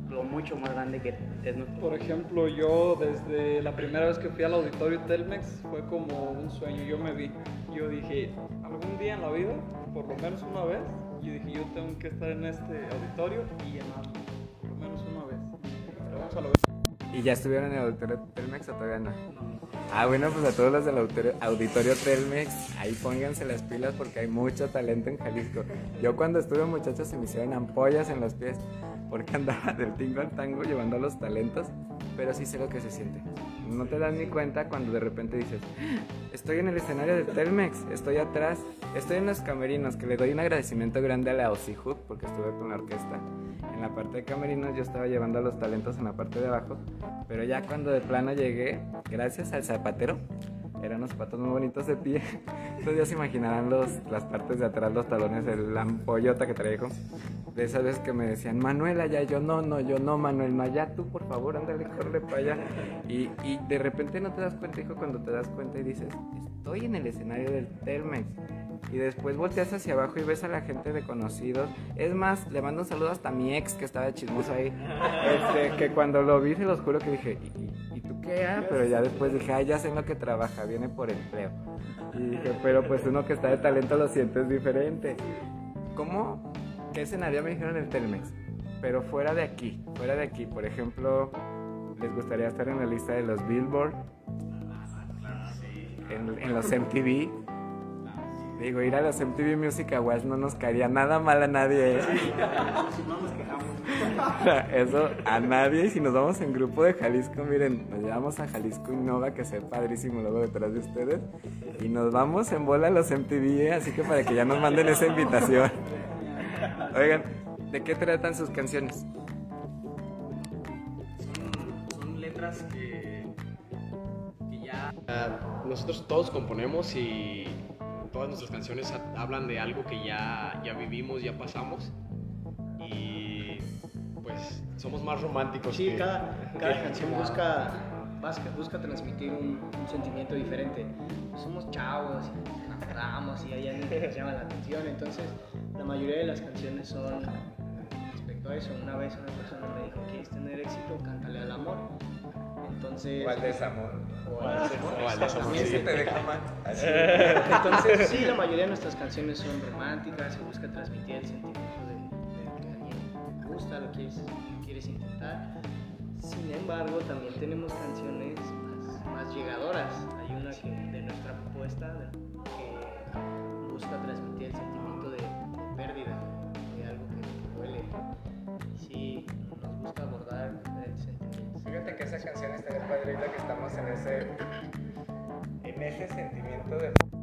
lo mucho más grande que es nuestro. por ejemplo, yo desde la primera vez que fui al auditorio Telmex fue como un sueño. Yo me vi, yo dije, algún día en la vida, por lo menos una vez, yo dije, yo tengo que estar en este auditorio y llenarlo, por lo menos una vez. Pero vamos a lograr. ¿Y ya estuvieron en el auditorio Telmex o todavía no? Ah, bueno, pues a todos los del auditorio, Telmex, ahí pónganse las pilas porque hay mucho talento en Jalisco. Yo cuando estuve muchachos se me hicieron ampollas en los pies porque andaba del tingo al tango llevando los talentos, pero sí sé lo que se siente. No te das ni cuenta cuando de repente dices, estoy en el escenario de Telmex, estoy atrás, estoy en los camerinos, que le doy un agradecimiento grande a la Osihut porque estuve con la orquesta. En la parte de camerinos yo estaba llevando a los talentos en la parte de abajo, pero ya cuando de plano llegué, gracias al zapatero, eran unos zapatos muy bonitos de pie. Entonces ya se imaginarán los, las partes de atrás, los talones, el ampollota que traigo. De esas veces que me decían, Manuel, allá, yo no, no, yo no, Manuel, allá tú, por favor, ándale, corre para allá. Y, y de repente no te das cuenta, hijo, cuando te das cuenta y dices, estoy en el escenario del Telmex. Y después volteas hacia abajo y ves a la gente de conocidos. Es más, le mando un saludo hasta a mi ex que estaba chismoso ahí. Este, que cuando lo vi, se los juro que dije, ¿y, y- y tú qué? ah?" Pero ya después dije, ah, ya sé en lo que trabaja, viene por empleo. Y dije, pero pues uno que está de talento lo sientes diferente. ¿Cómo? ¿Qué escenario me dijeron el Telmex? pero fuera de aquí, fuera de aquí, por ejemplo, ¿les gustaría estar en la lista de los Billboard? En, los MTV. Digo, ir a los MTV Music Awards no nos caería nada mal a nadie. ¿eh? Eso a nadie. Y si nos vamos en grupo de Jalisco, miren, nos llevamos a Jalisco Innova, que se ve padrísimo luego detrás de ustedes. Y nos vamos en bola a los MTV, ¿eh? así que para que ya nos manden esa invitación. Oigan, ¿de qué tratan sus canciones? Son, son letras que, que ya nosotros todos componemos y todas nuestras canciones ha- hablan de algo que ya, ya vivimos, ya pasamos. Y pues somos más románticos. Sí, que- cada, cada que- canción busca, busca, busca transmitir un, un sentimiento diferente. Somos chavos, y nos enamoramos y hay alguien que nos llama la atención. Entonces, la mayoría de las canciones son respecto a eso. Una vez una persona me dijo, ¿quieres tener éxito? Cántale al amor. Entonces... ¿Cuál desamor? o al desamor. O al desamor, sí. se te deja mal. Entonces, sí, la mayoría de nuestras canciones son románticas, se busca transmitir el sentimiento de, de que a alguien te gusta, lo quieres, lo quieres intentar. Sin embargo, también tenemos canciones más, más llegadoras. Hay una que, de nuestra propuesta de- que busca transmitir el sentimiento Que esa canción está bien padre ahorita que estamos en ese, en ese sentimiento de...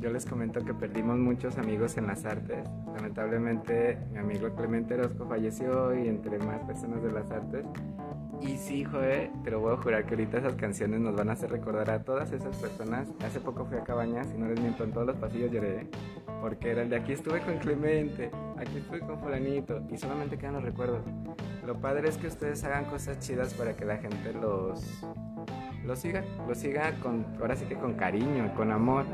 Yo les comento que perdimos muchos amigos en las artes. Lamentablemente mi amigo Clemente Orozco falleció y entre más personas de las artes. Y sí, joder, te lo voy a jurar que ahorita esas canciones nos van a hacer recordar a todas esas personas. Hace poco fui a Cabañas y no les miento, en todos los pasillos lloré. Porque era el de aquí estuve con Clemente, aquí estuve con fulanito y solamente quedan los recuerdos. Lo padre es que ustedes hagan cosas chidas para que la gente los, los siga, los siga con, ahora sí que con cariño, con amor.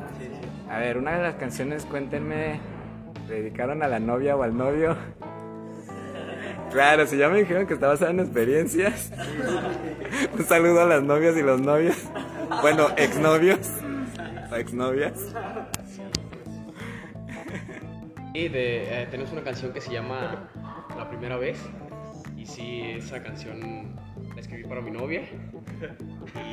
A ver, una de las canciones, cuéntenme, ¿le dedicaron a la novia o al novio? Claro, si ya me dijeron que está basada en experiencias. Un saludo a las novias y los novios. Bueno, exnovios o exnovias. Y de, eh, tenemos una canción que se llama La primera vez. Y sí, esa canción para mi novia.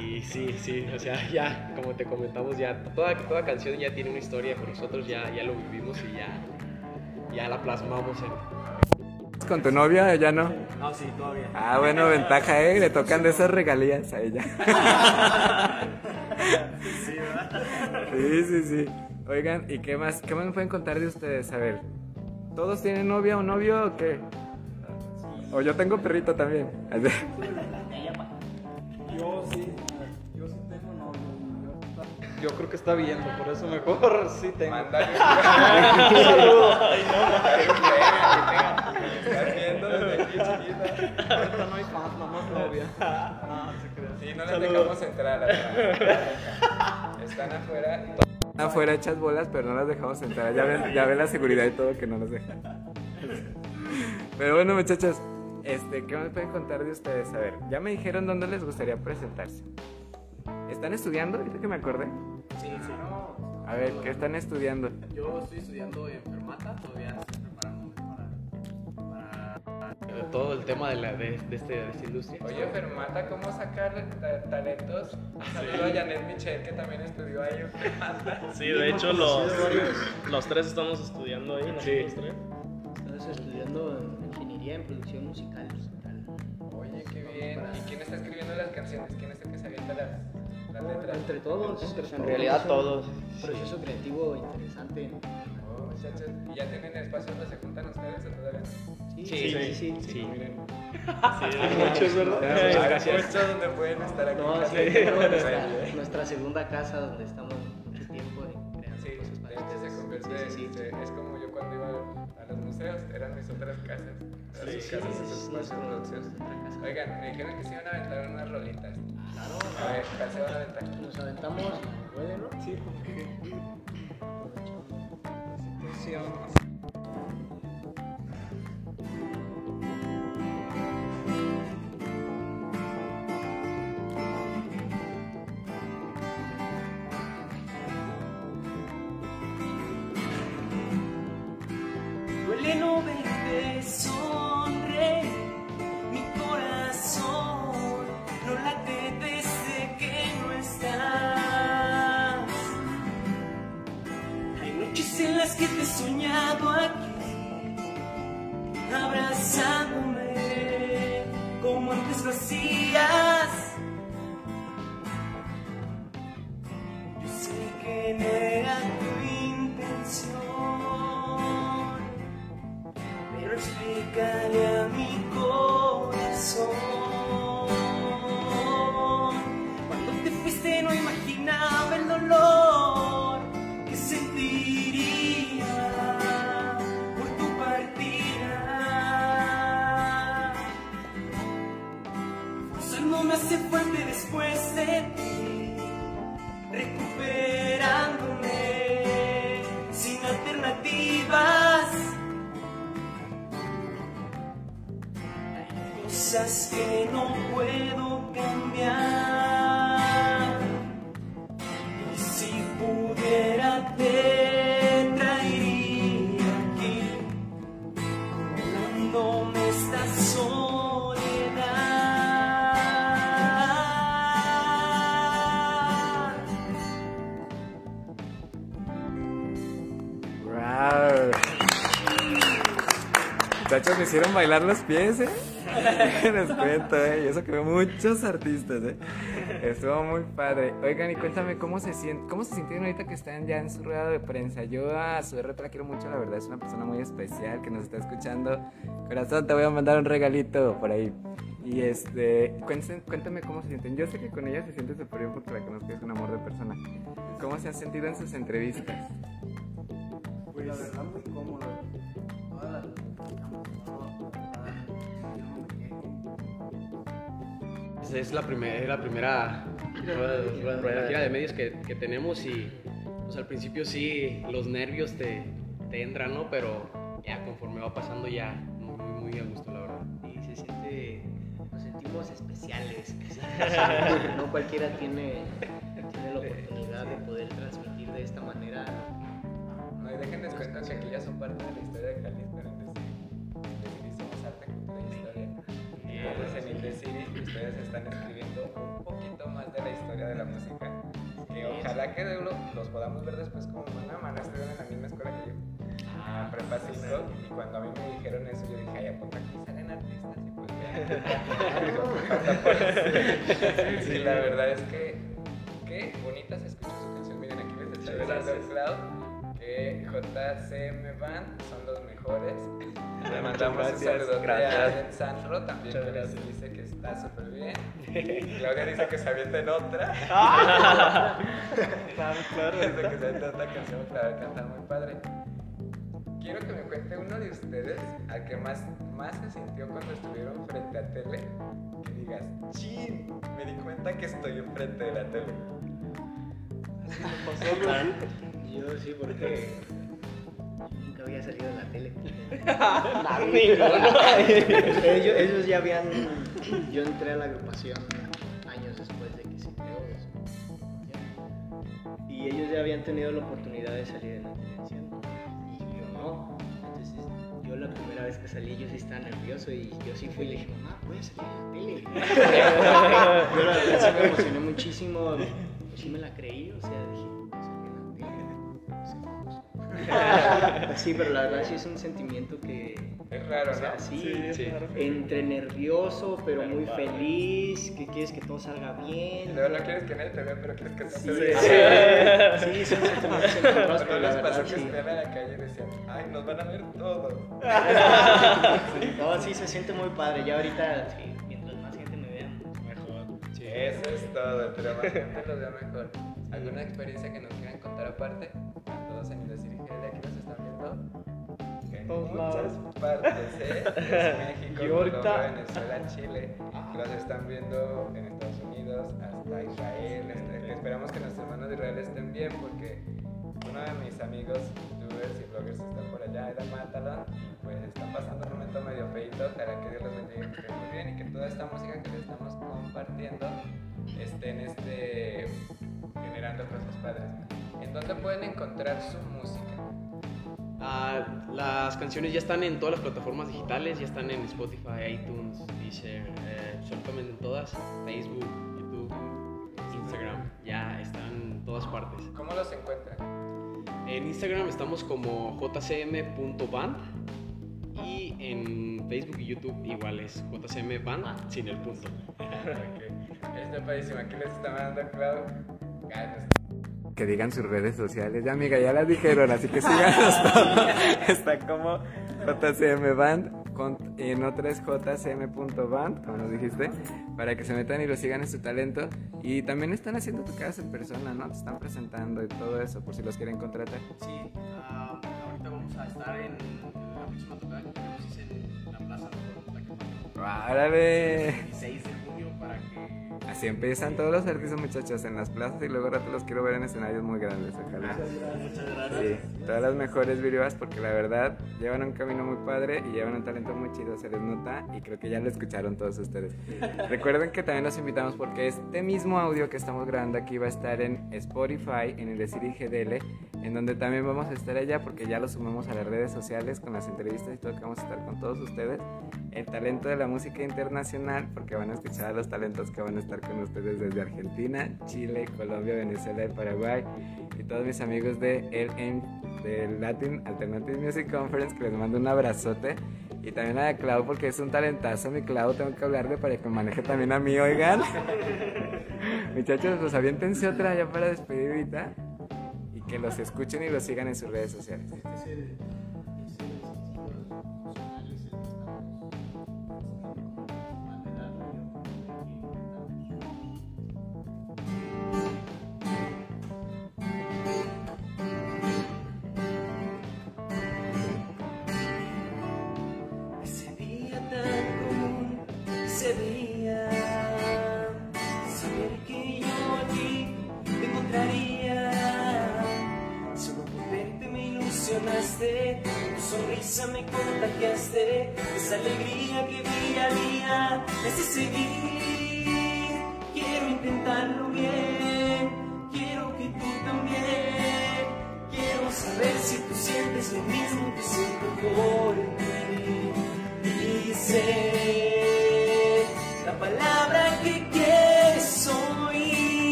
Y sí, sí, o sea, ya, como te comentamos, ya toda, toda canción ya tiene una historia con nosotros, ya, ya lo vivimos y ya, ya la plasmamos en, ¿Con tu novia o ya no? No, sí, todavía. Ah, bueno, ventaja, ¿eh? Le tocan de esas regalías a ella. Sí, sí, sí. Oigan, ¿y qué más? ¿Qué más me pueden contar de ustedes? A ver, ¿todos tienen novia o novio o qué? O yo tengo perrito también. Yo, creo que está viendo, por eso mejor sí tengo. Mándale un saludo. Ay, no, Estás viendo desde aquí chiquita. Ahorita no hay fans, nomás novia. No, se crea. Sí, no las dejamos entrar a la verdad. Están afuera. Están afuera hechas bolas, pero no las dejamos entrar. Ya ven, ya ven la seguridad y todo que no las dejan. Pero bueno, muchachos, este, ¿qué me pueden contar de ustedes? A ver, ya me dijeron dónde les gustaría presentarse. ¿Están estudiando? Ahorita que me acordé. Sí, sí. A ver, ¿qué están estudiando? Yo estoy estudiando en Fermata, todavía estoy preparándome para, para eh, todo el tema de, la, de, de este, de esta industria. Oye, Fermata, ¿cómo sacar ta- talentos? Un saludo a Janet Michel, que también estudió ahí en Fermata. Sí, de hecho los, los tres estamos estudiando ahí, nosotros tres. Estás estudiando en ingeniería en producción musical. Oye, qué bien. ¿Y quién está escribiendo las canciones? ¿Quién es el que se avienta las, las letras? Entre todos. En realidad todos. Un proceso creativo interesante. Oh, muchachos, ¿y ya tienen espacio donde se juntan ustedes o todavía no? Sí, Sí, sí, sí. sí. Miren. muchos, ¿verdad? Muchas gracias. Muchos donde pueden estar aquí. No, sí, Sí. nuestra, nuestra segunda casa donde estamos mucho tiempo de Sí, cosas para se convierte, Sí, sí, sí. es como yo cuando iba a los museos, eran mis otras casas, sus casas, nuestra casa. Oigan, me dijeron que se iban a aventar unas rolitas. A ver. Nos aventamos, huele, ¿no? Sí, porque. Que te he soñado aquí, abrazándome como antes lo hacías. Yo sé que no era tu intención, pero explícale a mi cosas que no puedo cambiar. Y si pudiera te traería aquí, dándome esta soledad. Wow. Muchachos, me hicieron bailar los pies, ¿eh? Les cuento, ¿eh? Y eso que muchos artistas, ¿eh? Estuvo muy padre. Oigan, y cuéntame, ¿cómo se, sienten, ¿cómo se sintieron ahorita que están ya en su rueda de prensa? Yo a su RT la quiero mucho, la verdad, es una persona muy especial que nos está escuchando. Corazón, te voy a mandar un regalito por ahí. Y este, cuéntame cómo se sienten. Yo sé que con ella se siente súper bien porque la conozco, es un amor de persona. ¿Cómo se han sentido en sus entrevistas? Pues la verdad muy cómodo. Todas es la, primer- la primera rueda, rueda- gira de medios que, que tenemos y pues al principio sí los nervios te, te entran, ¿no? Pero ya conforme va pasando ya muy, muy, a gusto, la verdad. Y se siente, nos sentimos especiales. no cualquiera tiene, tiene la oportunidad de poder transmitir de esta manera. No, y déjenles cuento que aquí ya son parte de la historia de Jalisco. En Indecity ustedes están escribiendo un poquito más de la historia de la música. Que ojalá que lo- los podamos ver después como mano a mano. Estuvieron en la misma escuela que yo. En Prepa 5. Y cuando a mí me dijeron eso, yo dije, ay, ¿a poco aquí salen artistas? Y pues ya. Sí, la verdad es que qué bonita se escucha su canción. Miren, aquí les estoy dando el cloud. Que JCM Band son los mejores. Le mandamos un saludo a Allen Sanro también que dice que está súper bien. Claudia dice que se avienta en otra. Claro, claro. Dice que se avienta otra canción para cantar muy padre. Quiero que me cuente uno de ustedes al que más, más se sintió cuando estuvieron frente a tele. Que digas, chin, me di cuenta que estoy enfrente de la tele. Yo sí, porque había salido en la tele. ellos, ellos ya habían. Yo entré a la agrupación años después de que se creó. eso. Y ellos ya habían tenido la oportunidad de salir en la televisión. Y yo no. Entonces, yo la primera vez que salí, yo sí estaba nervioso. Y yo sí fui y le dije, mamá, voy a salir en la tele. yo la verdad sí me emocioné muchísimo. Sí me la creí, o sea, dije, Sí, pero la verdad sí es un sentimiento que... Es raro, O sea, ¿no? sí, Sí, es raro. entre nervioso, pero muy feliz, que quieres que todo salga bien. Luego no quieres que nadie te vea, pero quieres que todo Sí, se sí, vea. sí, son sentimientos encontrados, ¿No pero la les pasó verdad que sí. a la calle y decían, ay, nos van a ver todos? No, sí, se siente muy padre. Ya ahorita, sí, mientras más gente me vea, mejor. Eso es todo, entre más gente los vea mejor. ¿Alguna experiencia que nos quieran contar aparte? Todos en Indecir En Todos muchas lados. partes, ¿eh? México, Y ahorita- Colombia, Venezuela, Chile. Los están viendo en Estados Unidos, hasta Israel. este, esperamos que nuestros hermanos de Israel estén bien porque uno de mis amigos youtubers y bloggers está por allá, era Matalon, y pues están pasando un momento medio feito, ojalá que Dios los bendiga y que estén muy bien y que toda esta música que les estamos compartiendo estén este, generando cosas padres. ¿En dónde pueden encontrar su música? Ah, las canciones ya están en todas las plataformas digitales, ya están en Spotify, iTunes, Deezer, eh, absolutamente en todas, Facebook, YouTube, Instagram, ya están en todas partes. ¿Cómo los encuentran? En Instagram estamos como jcm.band y en Facebook y YouTube igual es jcmband sin el punto. Está padrísimo. Aquí les está mandando Clau. Que digan sus redes sociales. Ya, amiga, ya las dijeron, así que síganos todo. Está como JCM Band. con- en otra es jcm.band, como nos dijiste, para que se metan y lo sigan en su talento. Y también están haciendo tocadas en persona, ¿no? Te están presentando y todo eso, por si los quieren contratar. Sí, ah, ahorita vamos a estar en la próxima tocada que tenemos es en la plaza de. ¡Árale! 16 de junio para que Así empiezan todos los artistas, muchachos, en las plazas y luego rato los quiero ver en escenarios muy grandes, ojalá. Sí, todas las mejores virivas porque la verdad llevan un camino muy padre y llevan un talento muy chido, se les nota y creo que ya lo escucharon todos ustedes. Recuerden que también los invitamos porque este mismo audio que estamos grabando aquí va a estar en Spotify, en el de Siri GDL, en donde también vamos a estar allá porque ya lo sumamos a las redes sociales con las entrevistas y todo que vamos a estar con todos ustedes. El talento de la música internacional porque van a escuchar a los talentos que van a estar con ustedes desde Argentina, Chile, Colombia, Venezuela y Paraguay y todos mis amigos de el del Latin Alternative Music Conference que les mando un abrazote. Y también a Clau porque es un talentazo mi Clau tengo que hablarle para que maneje también a mí oigan. Muchachos pues aviéntense otra ya para despedir ahorita y que los escuchen y los sigan en sus redes sociales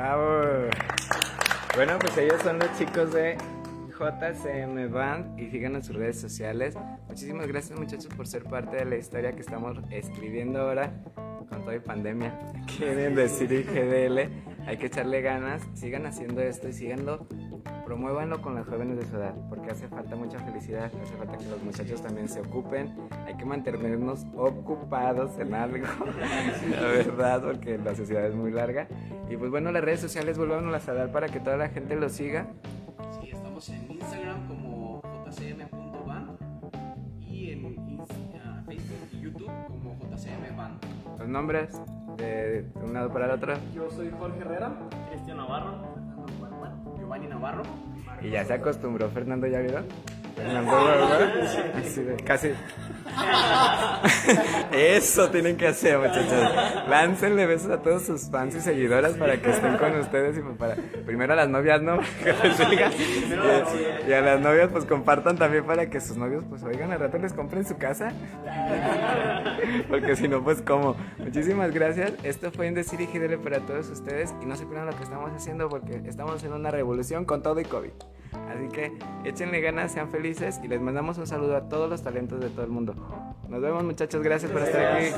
Bravo. Bueno, pues ellos son los chicos de JCM Band y síganos en sus redes sociales. Muchísimas gracias muchachos por ser parte de la historia que estamos escribiendo ahora con toda la pandemia. Quieren decir GDL, hay que echarle ganas, sigan haciendo esto y síganlo, promuévanlo con los jóvenes de su edad, porque hace falta mucha felicidad, hace falta que los muchachos también se ocupen, hay que mantenernos ocupados en algo, la verdad, porque la sociedad es muy larga. Y pues bueno, las redes sociales vuelvan a dar para que toda la gente lo siga. Sí, estamos en Instagram como jcm.band y en Insta- Facebook y YouTube como jcmband. Los nombres de un lado para el otro. Yo soy Jorge Herrera. Cristian Navarro. Giovanni Navarro. Y ya se acostumbró Fernando, ¿ya vieron? Fernando, ¿verdad? Así de- casi. Eso tienen que hacer, muchachos. Láncenle besos a todos sus fans y seguidoras para que estén con ustedes y pues para primero a las novias, ¿no? Que les sigan. y, y a las novias pues compartan también para que sus novios pues oigan al rato les compren su casa. Porque si no pues cómo. Muchísimas gracias. Esto fue en Decir y GDL para todos ustedes y no se pierdan lo que estamos haciendo porque estamos en una revolución con todo y COVID. Así que échenle ganas, sean felices y les mandamos un saludo a todos los talentos de todo el mundo. Nos vemos muchachos, gracias por estar aquí.